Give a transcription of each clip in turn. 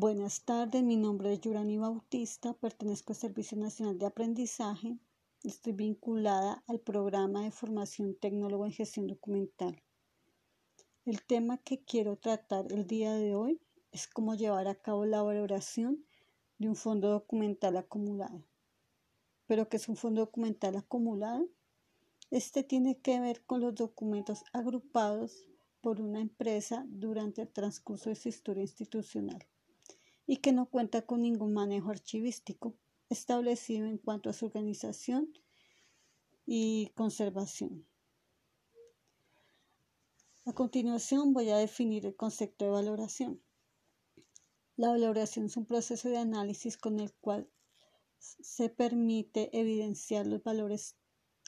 Buenas tardes, mi nombre es Yurani Bautista, pertenezco al Servicio Nacional de Aprendizaje. Estoy vinculada al programa de formación tecnólogo en gestión documental. El tema que quiero tratar el día de hoy es cómo llevar a cabo la valoración de un fondo documental acumulado. ¿Pero qué es un fondo documental acumulado? Este tiene que ver con los documentos agrupados por una empresa durante el transcurso de su historia institucional y que no cuenta con ningún manejo archivístico establecido en cuanto a su organización y conservación. A continuación voy a definir el concepto de valoración. La valoración es un proceso de análisis con el cual se permite evidenciar los valores,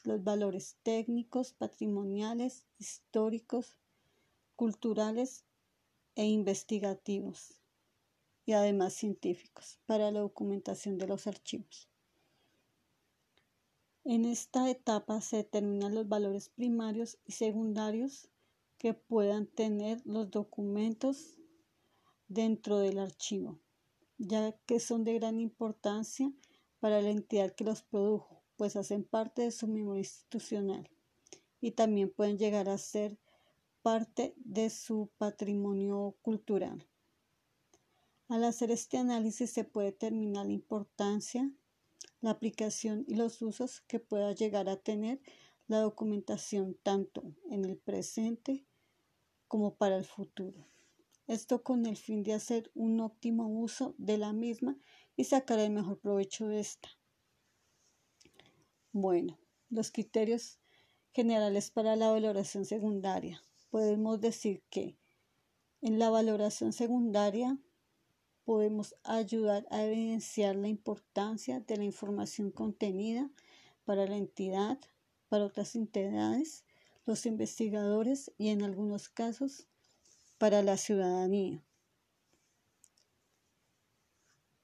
los valores técnicos, patrimoniales, históricos, culturales e investigativos y además científicos para la documentación de los archivos. En esta etapa se determinan los valores primarios y secundarios que puedan tener los documentos dentro del archivo, ya que son de gran importancia para la entidad que los produjo, pues hacen parte de su memoria institucional y también pueden llegar a ser parte de su patrimonio cultural. Al hacer este análisis se puede determinar la importancia, la aplicación y los usos que pueda llegar a tener la documentación tanto en el presente como para el futuro. Esto con el fin de hacer un óptimo uso de la misma y sacar el mejor provecho de esta. Bueno, los criterios generales para la valoración secundaria. Podemos decir que en la valoración secundaria podemos ayudar a evidenciar la importancia de la información contenida para la entidad, para otras entidades, los investigadores y en algunos casos para la ciudadanía.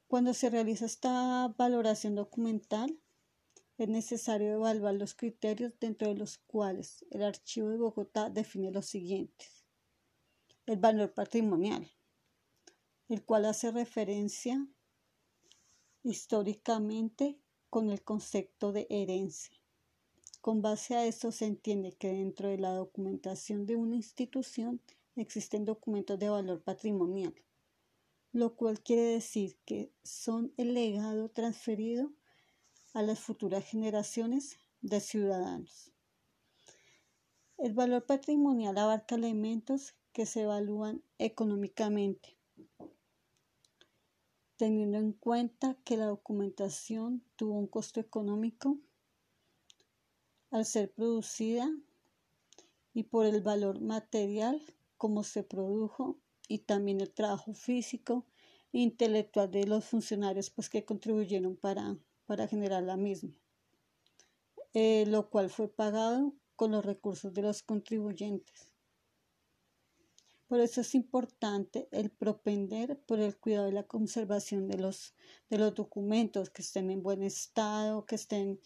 Cuando se realiza esta valoración documental, es necesario evaluar los criterios dentro de los cuales el Archivo de Bogotá define los siguientes. El valor patrimonial, el cual hace referencia históricamente con el concepto de herencia. Con base a esto se entiende que dentro de la documentación de una institución existen documentos de valor patrimonial, lo cual quiere decir que son el legado transferido a las futuras generaciones de ciudadanos. El valor patrimonial abarca elementos que se evalúan económicamente, teniendo en cuenta que la documentación tuvo un costo económico al ser producida y por el valor material como se produjo y también el trabajo físico e intelectual de los funcionarios pues que contribuyeron para, para generar la misma, eh, lo cual fue pagado con los recursos de los contribuyentes. Por eso es importante el propender por el cuidado y la conservación de los, de los documentos, que estén en buen estado, que estén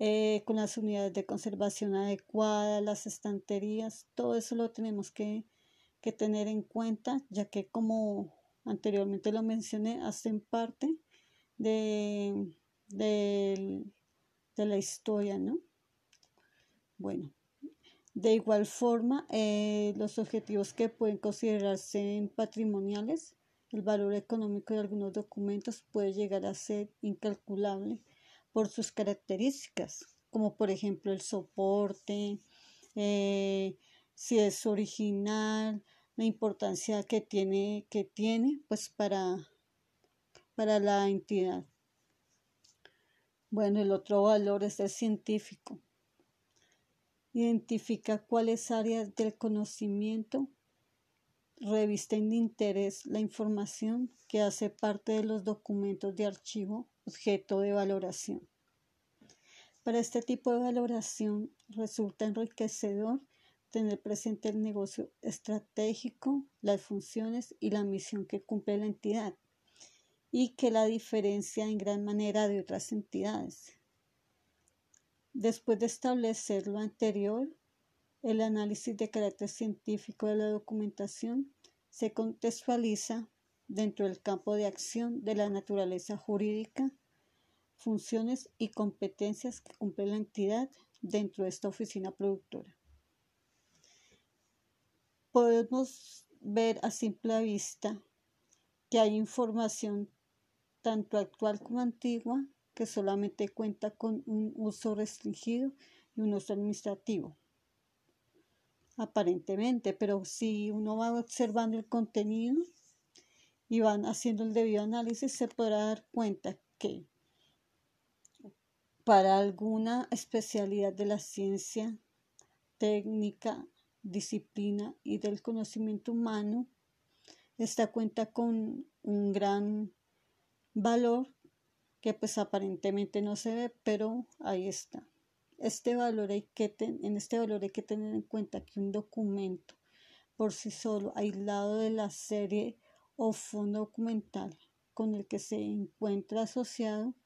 eh, con las unidades de conservación adecuadas, las estanterías, todo eso lo tenemos que, tener en cuenta, ya que como anteriormente lo mencioné, hacen parte de, de, de la historia, ¿no? Bueno, de igual forma, eh, los objetivos que pueden considerarse patrimoniales, el valor económico de algunos documentos puede llegar a ser incalculable por sus características, como por ejemplo el soporte, eh, si es original, la importancia que tiene, que tiene pues para, para la entidad. Bueno, el otro valor es el científico. Identifica cuáles áreas del conocimiento revisten de interés la información que hace parte de los documentos de archivo objeto de valoración. Para este tipo de valoración resulta enriquecedor tener presente el negocio estratégico, las funciones y la misión que cumple la entidad y que la diferencia en gran manera de otras entidades. Después de establecer lo anterior, el análisis de carácter científico de la documentación se contextualiza dentro del campo de acción de la naturaleza jurídica, funciones y competencias que cumple la entidad dentro de esta oficina productora. Podemos ver a simple vista que hay información tanto actual como antigua que solamente cuenta con un uso restringido y un uso administrativo. Aparentemente, pero si uno va observando el contenido y van haciendo el debido análisis, se podrá dar cuenta que para alguna especialidad de la ciencia, técnica, disciplina y del conocimiento humano, esta cuenta con un gran valor que pues aparentemente no se ve, pero ahí está. Este valor hay que en este valor hay que tener en cuenta que un documento por sí solo, aislado de la serie o fondo documental con el que se encuentra asociado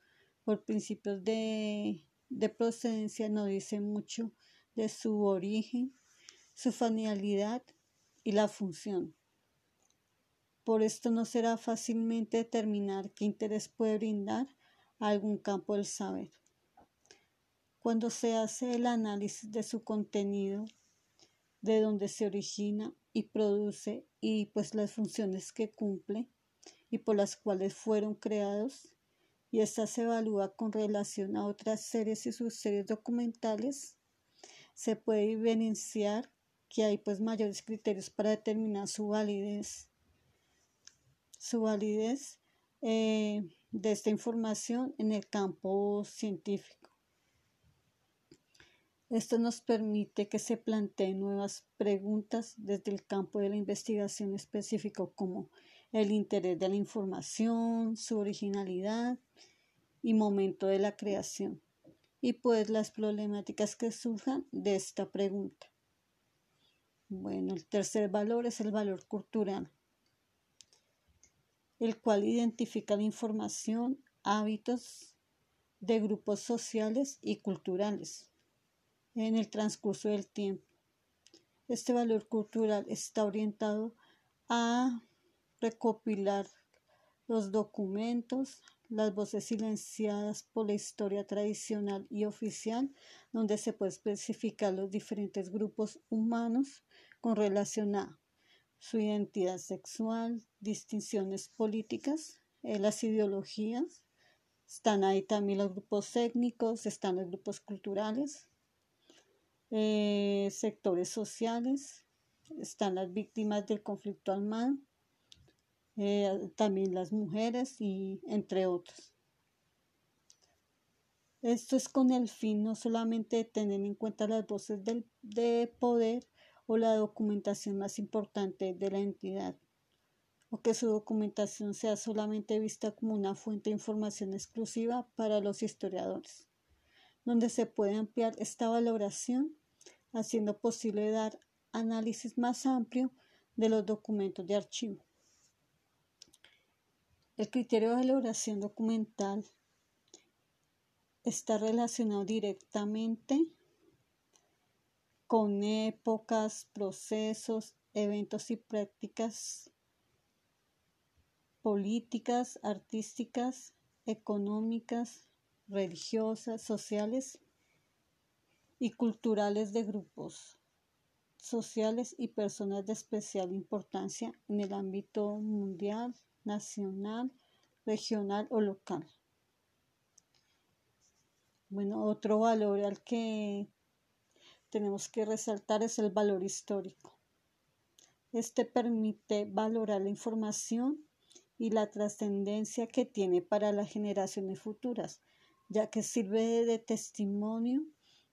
por principios de, de procedencia, no dice mucho de su origen, su finalidad y la función. Por esto no será fácilmente determinar qué interés puede brindar a algún campo del saber. Cuando se hace el análisis de su contenido, de dónde se origina y produce y pues las funciones que cumple y por las cuales fueron creados, y esta se evalúa con relación a otras series y sus series documentales, se puede evidenciar que hay pues mayores criterios para determinar su validez su validez eh, de esta información en el campo científico. Esto nos permite que se planteen nuevas preguntas desde el campo de la investigación específico como el interés de la información, su originalidad y momento de la creación, y pues las problemáticas que surjan de esta pregunta. Bueno, el tercer valor es el valor cultural el cual identifica la información, hábitos de grupos sociales y culturales en el transcurso del tiempo. Este valor cultural está orientado a recopilar los documentos, las voces silenciadas por la historia tradicional y oficial, donde se puede especificar los diferentes grupos humanos con relación a su identidad sexual, distinciones políticas, eh, las ideologías. Están ahí también los grupos étnicos, están los grupos culturales, eh, sectores sociales, están las víctimas del conflicto armado, eh, también las mujeres y entre otros. Esto es con el fin no solamente de tener en cuenta las voces del, de poder, o la documentación más importante de la entidad, o que su documentación sea solamente vista como una fuente de información exclusiva para los historiadores, donde se puede ampliar esta valoración, haciendo posible dar análisis más amplio de los documentos de archivo. El criterio de valoración documental está relacionado directamente con épocas, procesos, eventos y prácticas políticas, artísticas, económicas, religiosas, sociales y culturales de grupos sociales y personas de especial importancia en el ámbito mundial, nacional, regional o local. Bueno, otro valor al que tenemos que resaltar es el valor histórico. Este permite valorar la información y la trascendencia que tiene para las generaciones futuras, ya que sirve de testimonio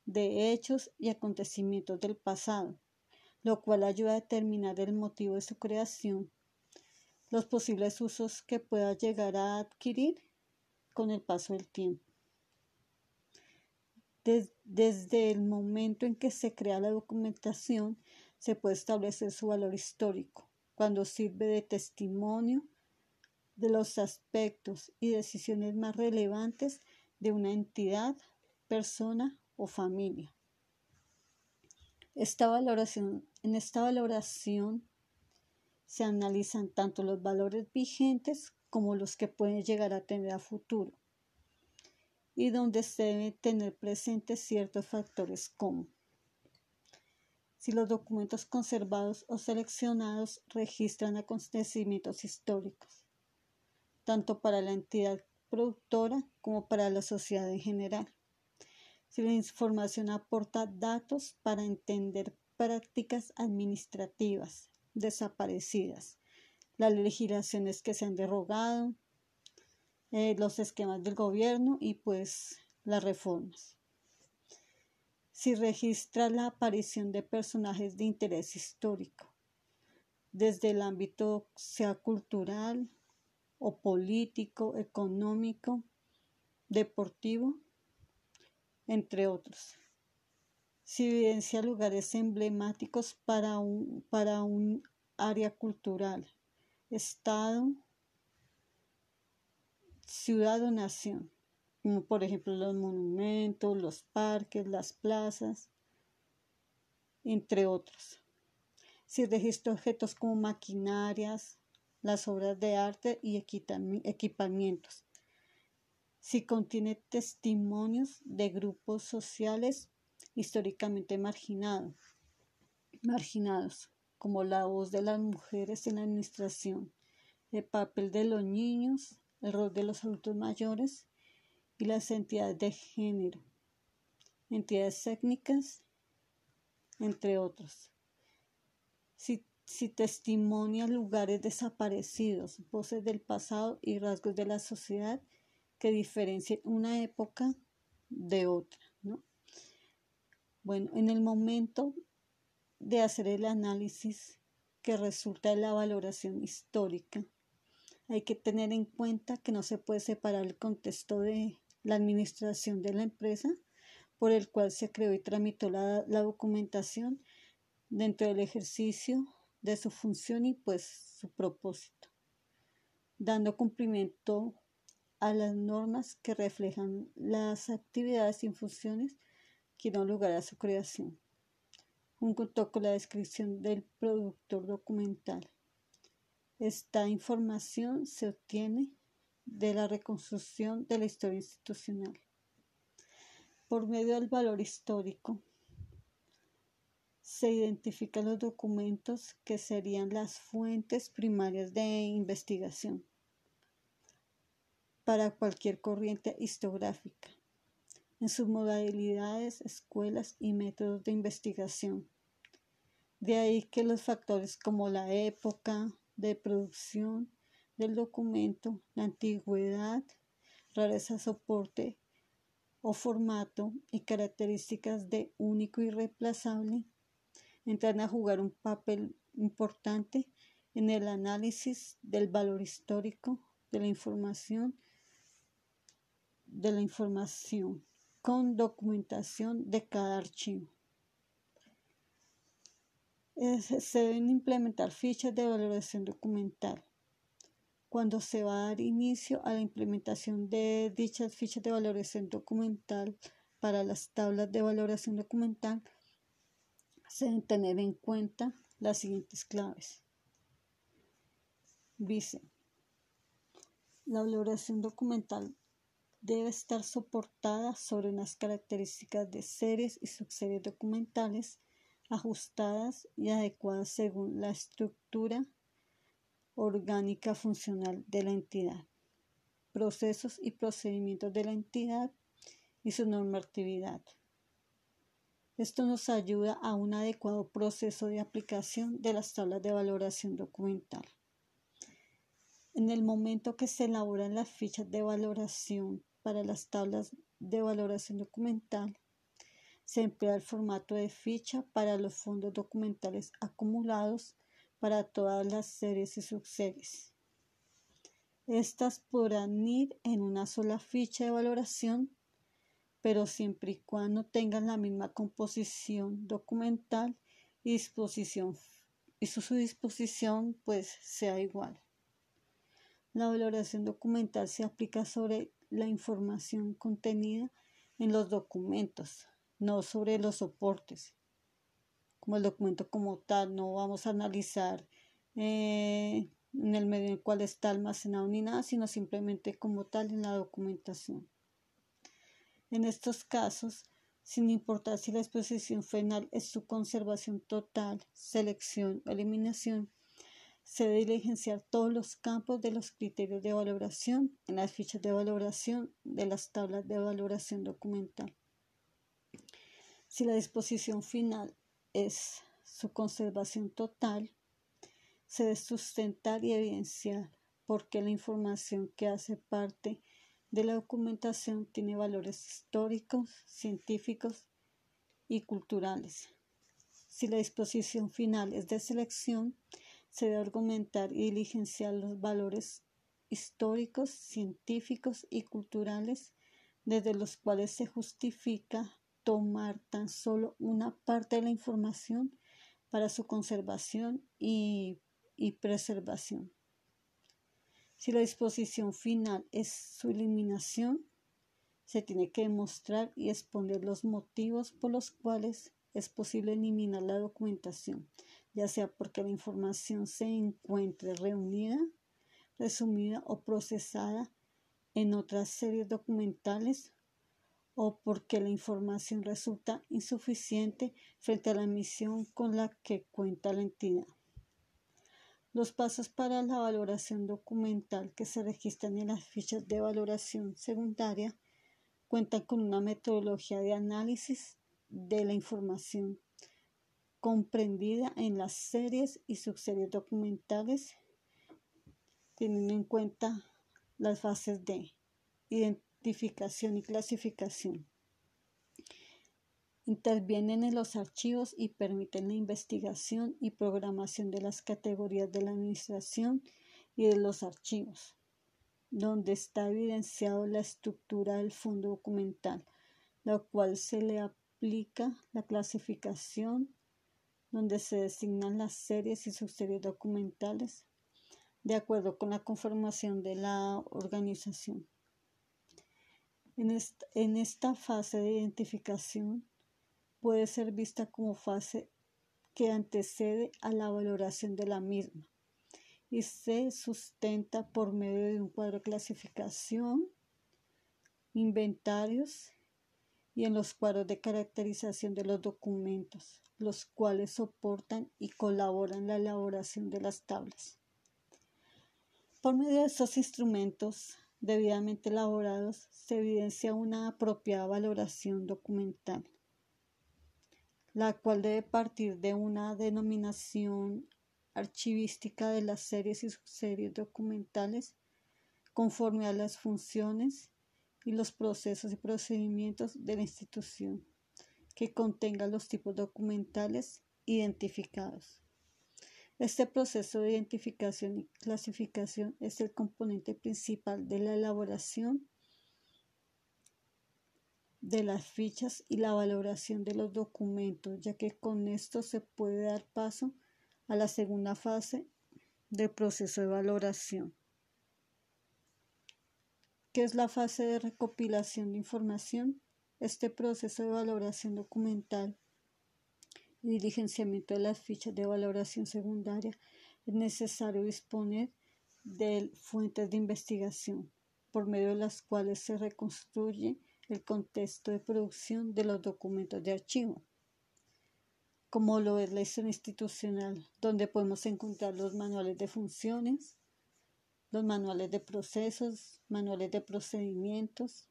de hechos y acontecimientos del pasado, lo cual ayuda a determinar el motivo de su creación, los posibles usos que pueda llegar a adquirir con el paso del tiempo desde el momento en que se crea la documentación, se puede establecer su valor histórico, cuando sirve de testimonio de los aspectos y decisiones más relevantes de una entidad, persona o familia. En esta valoración Se analizan tanto los valores vigentes como los que pueden llegar a tener a futuro y donde se deben tener presentes ciertos factores como si los documentos conservados o seleccionados registran acontecimientos históricos, tanto para la entidad productora como para la sociedad en general. Si la información aporta datos para entender prácticas administrativas desaparecidas, las legislaciones que se han derogado, eh, los esquemas del gobierno y pues las reformas. Si registra la aparición de personajes de interés histórico, desde el ámbito sea cultural o político, económico, deportivo, entre otros. Si evidencia lugares emblemáticos para un, para un área cultural, estado, ciudad o nación, por ejemplo los monumentos, los parques, las plazas, entre otros. Si registra objetos como maquinarias, las obras de arte y equipamientos. Si contiene testimonios de grupos sociales históricamente marginados, marginados, como la voz de las mujeres en la administración, el papel de los niños, el rol de los adultos mayores y las entidades de género, entidades técnicas, entre otros. Si, testimonia lugares desaparecidos, voces del pasado y rasgos de la sociedad que diferencien una época de otra. Bueno, en el momento de hacer el análisis que resulta de la valoración histórica, hay que tener en cuenta que no se puede separar el contexto de la administración de la empresa por el cual se creó y tramitó la, documentación dentro del ejercicio de su función y pues su propósito, dando cumplimiento a las normas que reflejan las actividades y funciones que dan lugar a su creación, junto con la descripción del productor documental. Esta información se obtiene de la reconstrucción de la historia institucional. Por medio del valor histórico, se identifican los documentos que serían las fuentes primarias de investigación para cualquier corriente historiográfica, en sus modalidades, escuelas y métodos de investigación. De ahí que los factores como la época, de producción del documento, la antigüedad, rareza soporte o formato y características de único y reemplazable entran a jugar un papel importante en el análisis del valor histórico de la información de la información con documentación de cada archivo se deben implementar fichas de valoración documental. Cuando se va a dar inicio a la implementación de dichas fichas de valoración documental para las tablas de valoración documental, se deben tener en cuenta las siguientes claves. Dice, la valoración documental debe estar soportada sobre unas características de series y subseries documentales ajustadas y adecuadas según la estructura orgánica funcional de la entidad, procesos y procedimientos de la entidad y su normatividad. Esto nos ayuda a un adecuado proceso de aplicación de las tablas de valoración documental. En el momento que se elaboran las fichas de valoración para las tablas de valoración documental, se emplea el formato de ficha para los fondos documentales acumulados para todas las series y subseries. Estas podrán ir en una sola ficha de valoración, pero siempre y cuando tengan la misma composición documental y disposición y su, su disposición pues sea igual. La valoración documental se aplica sobre la información contenida en los documentos, no sobre los soportes, como el documento como tal, no vamos a analizar eh, en el medio en el cual está almacenado ni nada, sino simplemente como tal en la documentación. En estos casos, sin importar si la exposición final es su conservación total, selección o eliminación, se debe diligenciar todos los campos de los criterios de valoración en las fichas de valoración de las tablas de valoración documental. Si la disposición final es su conservación total, se debe sustentar y evidenciar porque la información que hace parte de la documentación tiene valores históricos, científicos y culturales. Si la disposición final es de selección, se debe argumentar y diligenciar los valores históricos, científicos y culturales desde los cuales se justifica tomar tan solo una parte de la información para su conservación y, preservación. Si la disposición final es su eliminación, se tiene que demostrar y exponer los motivos por los cuales es posible eliminar la documentación, ya sea porque la información se encuentre reunida, resumida o procesada en otras series documentales o porque la información resulta insuficiente frente a la misión con la que cuenta la entidad. Los pasos para la valoración documental que se registran en las fichas de valoración secundaria cuentan con una metodología de análisis de la información comprendida en las series y subseries documentales, teniendo en cuenta las fases de identificación identificación y clasificación. Intervienen en los archivos y permiten la investigación y programación de las categorías de la administración y de los archivos, donde está evidenciado la estructura del fondo documental, la cual se le aplica la clasificación, donde se designan las series y subseries documentales de acuerdo con la conformación de la organización. En esta, fase de identificación puede ser vista como fase que antecede a la valoración de la misma y se sustenta por medio de un cuadro de clasificación, inventarios y en los cuadros de caracterización de los documentos, los cuales soportan y colaboran la elaboración de las tablas. Por medio de estos instrumentos debidamente elaborados, se evidencia una apropiada valoración documental, la cual debe partir de una denominación archivística de las series y subseries documentales conforme a las funciones y los procesos y procedimientos de la institución que contenga los tipos documentales identificados. Este proceso de identificación y clasificación es el componente principal de la elaboración de las fichas y la valoración de los documentos, ya que con esto se puede dar paso a la segunda fase del proceso de valoración, que es la fase de recopilación de información. Este proceso de valoración documental y diligenciamiento de las fichas de valoración secundaria, es necesario disponer de fuentes de investigación, por medio de las cuales se reconstruye el contexto de producción de los documentos de archivo, como lo es la historia institucional, donde podemos encontrar los manuales de funciones, los manuales de procesos, manuales de procedimientos,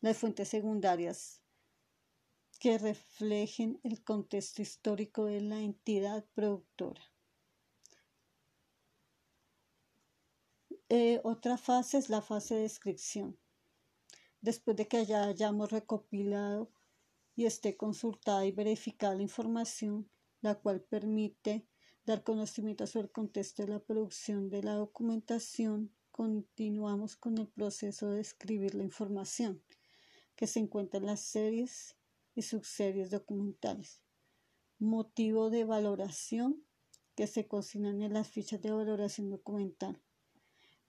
las fuentes secundarias que reflejen el contexto histórico de la entidad productora. Eh, otra fase es la fase de descripción. Después de que ya hayamos recopilado y esté consultada y verificada la información, la cual permite dar conocimiento sobre el contexto de la producción de la documentación, continuamos con el proceso de escribir la información que se encuentra en las series y documentales. Motivo de valoración que se cocinan en las fichas de valoración documental.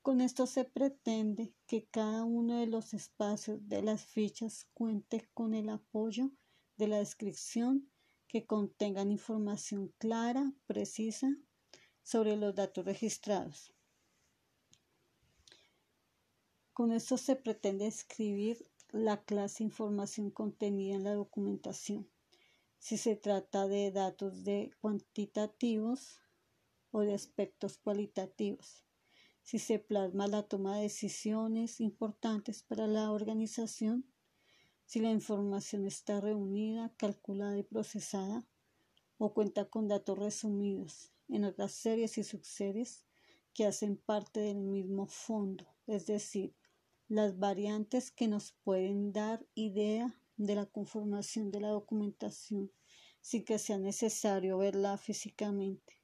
Con esto se pretende que cada uno de los espacios de las fichas cuente con el apoyo de la descripción que contengan información clara, precisa, sobre los datos registrados. Con esto se pretende escribir la clase información contenida en la documentación. Si se trata de datos de cuantitativos o de aspectos cualitativos. Si se plasma la toma de decisiones importantes para la organización. Si la información está reunida, calculada y procesada o cuenta con datos resumidos en otras series y subseries que hacen parte del mismo fondo, es decir, las variantes que nos pueden dar idea de la conformación de la documentación sin que sea necesario verla físicamente.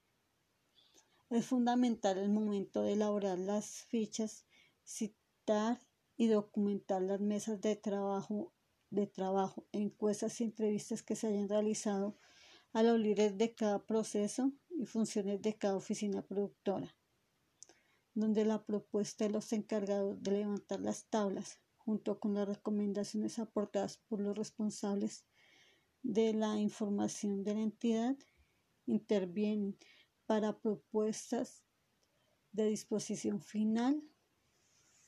Es fundamental el momento de elaborar las fichas, citar y documentar las mesas de trabajo, de trabajo, encuestas y entrevistas que se hayan realizado a los líderes de cada proceso y funciones de cada oficina productora donde la propuesta de los encargados de levantar las tablas, junto con las recomendaciones aportadas por los responsables de la información de la entidad, intervienen para propuestas de disposición final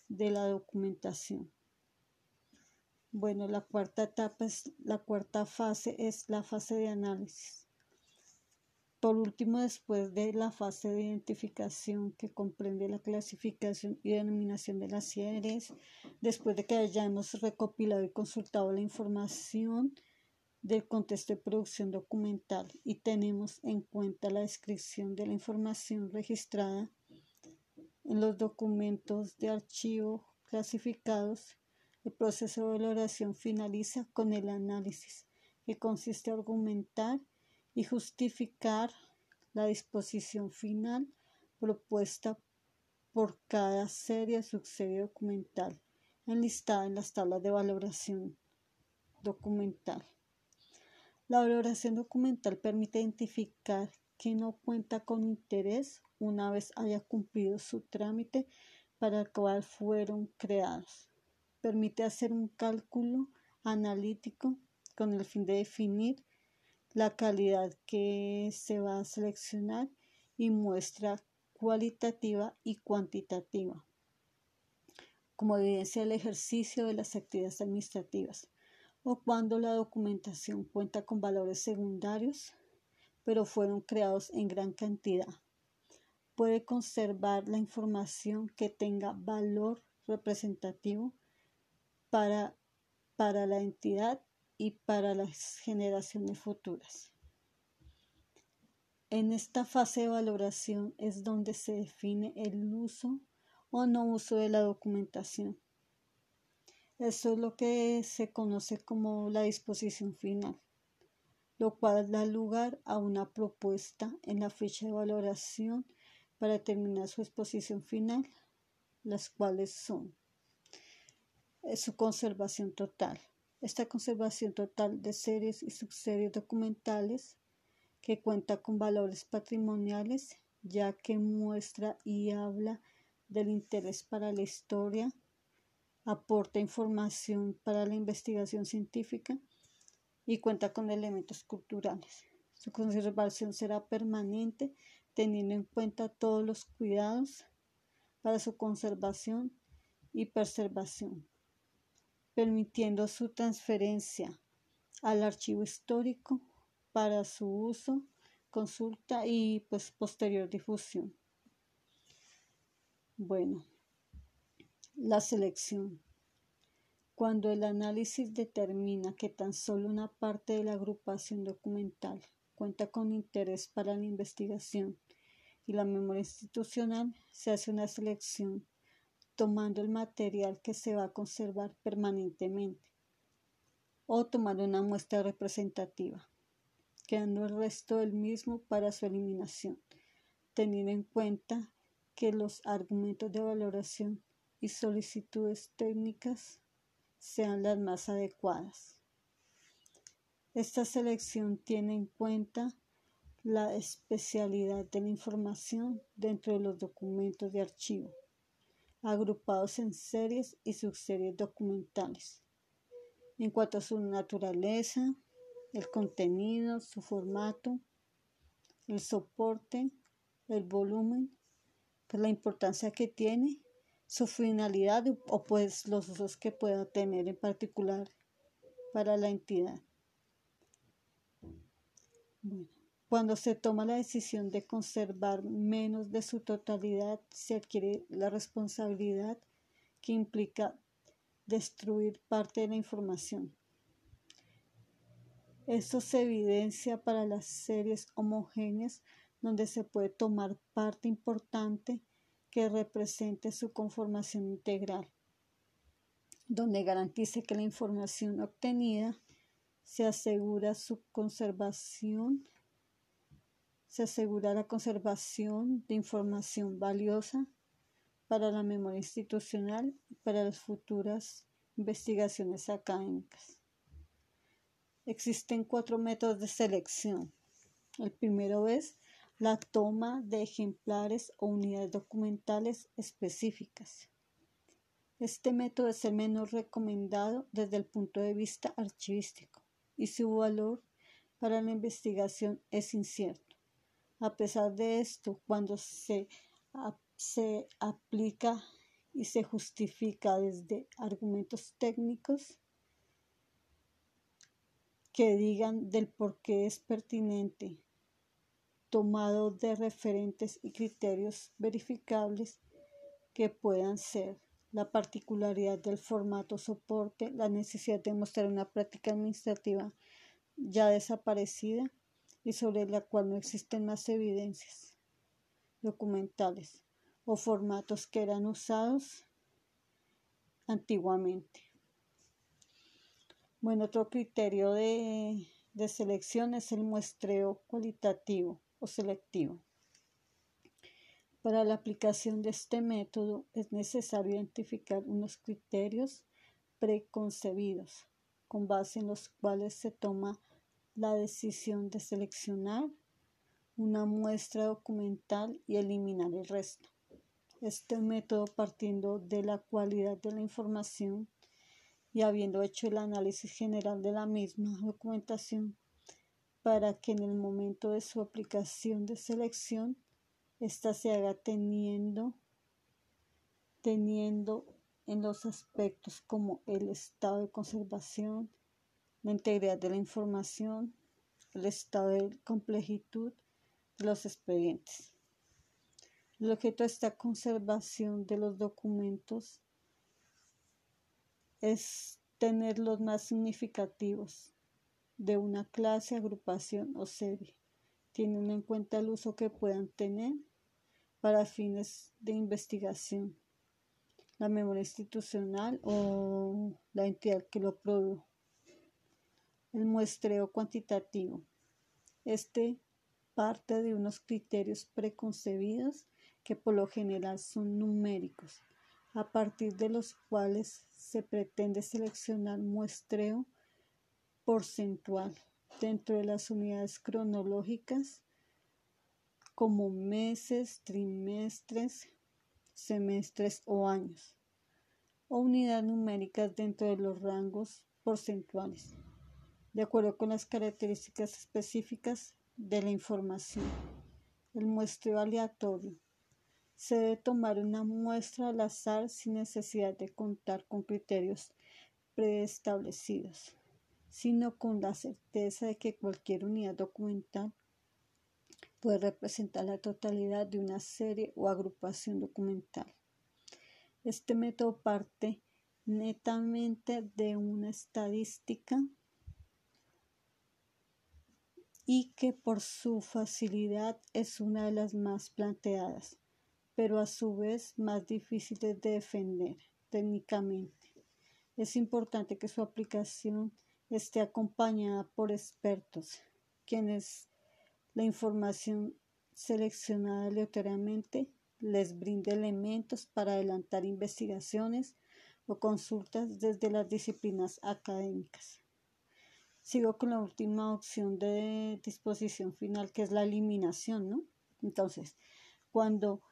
de la documentación. Bueno, la cuarta etapa es la cuarta fase es la fase de análisis. Por último, después de la fase de identificación que comprende la clasificación y denominación de las series, después de que hayamos recopilado y consultado la información del contexto de producción documental y tenemos en cuenta la descripción de la información registrada en los documentos de archivo clasificados, el proceso de valoración finaliza con el análisis, que consiste en argumentar y justificar la disposición final propuesta por cada serie subserie documental enlistada en las tablas de valoración documental. La valoración documental permite identificar que no cuenta con interés una vez haya cumplido su trámite para el cual fueron creados. Permite hacer un cálculo analítico con el fin de definir la calidad que se va a seleccionar y muestra cualitativa y cuantitativa como evidencia del ejercicio de las actividades administrativas o cuando la documentación cuenta con valores secundarios pero fueron creados en gran cantidad. Puede conservar la información que tenga valor representativo para, para la entidad y para las generaciones futuras. En esta fase de valoración es donde se define el uso o no uso de la documentación. Eso es lo que se conoce como la disposición final, lo cual da lugar a una propuesta en la fecha de valoración para determinar su exposición final, las cuales son su conservación total, esta conservación total de series y subseries documentales que cuenta con valores patrimoniales ya que muestra y habla del interés para la historia, aporta información para la investigación científica y cuenta con elementos culturales. Su conservación será permanente teniendo en cuenta todos los cuidados para su conservación y preservación permitiendo su transferencia al archivo histórico para su uso, consulta y pues, posterior difusión. Bueno, la selección. Cuando el análisis determina que tan solo una parte de la agrupación documental cuenta con interés para la investigación y la memoria institucional, se hace una selección tomando el material que se va a conservar permanentemente o tomando una muestra representativa, quedando el resto del mismo para su eliminación, teniendo en cuenta que los argumentos de valoración y solicitudes técnicas sean las más adecuadas. Esta selección tiene en cuenta la especialidad de la información dentro de los documentos de archivo agrupados en series y subseries documentales. En cuanto a su naturaleza, el contenido, su formato, el soporte, el volumen, pues la importancia que tiene, su finalidad o pues los usos que pueda tener en particular para la entidad. Cuando se toma la decisión de conservar menos de su totalidad, se adquiere la responsabilidad que implica destruir parte de la información. Esto se evidencia para las series homogéneas donde se puede tomar parte importante que represente su conformación integral, donde garantice que la información obtenida se asegura su conservación, se asegura la conservación de información valiosa para la memoria institucional y para las futuras investigaciones académicas. Existen cuatro métodos de selección. El primero es la toma de ejemplares o unidades documentales específicas. Este método es el menos recomendado desde el punto de vista archivístico y su valor para la investigación es incierto. A pesar de esto, cuando se, se aplica y se justifica desde argumentos técnicos, que digan del por qué es pertinente, tomado de referentes y criterios verificables que puedan ser la particularidad del formato soporte, la necesidad de mostrar una práctica administrativa ya desaparecida y sobre la cual no existen más evidencias documentales o formatos que eran usados antiguamente. Bueno, otro criterio de, selección es el muestreo cualitativo o selectivo. Para la aplicación de este método es necesario identificar unos criterios preconcebidos con base en los cuales se toma la decisión de seleccionar una muestra documental y eliminar el resto. Este método partiendo de la cualidad de la información y habiendo hecho el análisis general de la misma documentación para que en el momento de su aplicación de selección ésta se haga teniendo teniendo en los aspectos como el estado de conservación, la integridad de la información, el estado de complejitud de los expedientes. El objeto de esta conservación de los documentos es tener los más significativos de una clase, agrupación o serie, teniendo en cuenta el uso que puedan tener para fines de investigación, la memoria institucional o la entidad que lo produjo. El muestreo cuantitativo. Este parte de unos criterios preconcebidos que por lo general son numéricos a partir de los cuales se pretende seleccionar muestreo porcentual dentro de las unidades cronológicas como meses, trimestres, semestres o años, o unidades numéricas dentro de los rangos porcentuales, de acuerdo con las características específicas de la información. El muestreo aleatorio se debe tomar una muestra al azar sin necesidad de contar con criterios preestablecidos, sino con la certeza de que cualquier unidad documental puede representar la totalidad de una serie o agrupación documental. Este método parte netamente de una estadística y que por su facilidad es una de las más planteadas pero a su vez más difíciles de defender técnicamente. Es importante que su aplicación esté acompañada por expertos, quienes la información seleccionada aleatoriamente les brinde elementos para adelantar investigaciones o consultas desde las disciplinas académicas. Sigo con la última opción de disposición final, que es la eliminación, ¿no? Entonces, cuando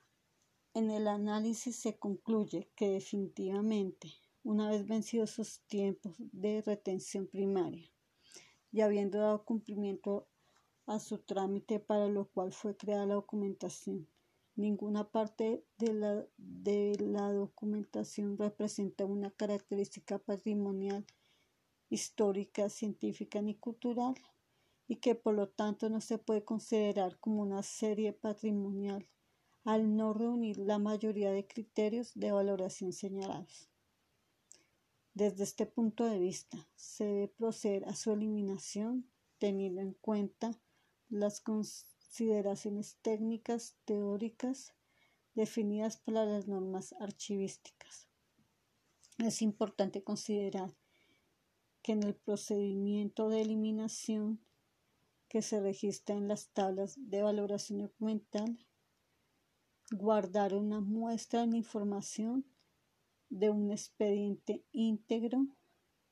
en el análisis se concluye que definitivamente, una vez vencidos sus tiempos de retención primaria y habiendo dado cumplimiento a su trámite para lo cual fue creada la documentación. Ninguna parte de la, de la documentación representa una característica patrimonial, histórica, científica ni cultural y que por lo tanto no se puede considerar como una serie patrimonial al no reunir la mayoría de criterios de valoración señalados. Desde este punto de vista, se debe proceder a su eliminación teniendo en cuenta las consideraciones técnicas teóricas definidas por las normas archivísticas. Es importante considerar que en el procedimiento de eliminación que se registra en las tablas de valoración documental, guardar una muestra de información de un expediente íntegro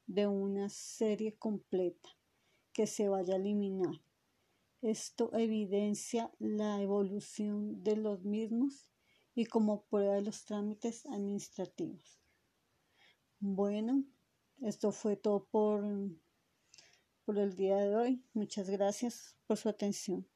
de una serie completa que se vaya a eliminar. Esto evidencia la evolución de los mismos y como prueba de los trámites administrativos. Bueno, esto fue todo por, por el día de hoy. Muchas gracias por su atención.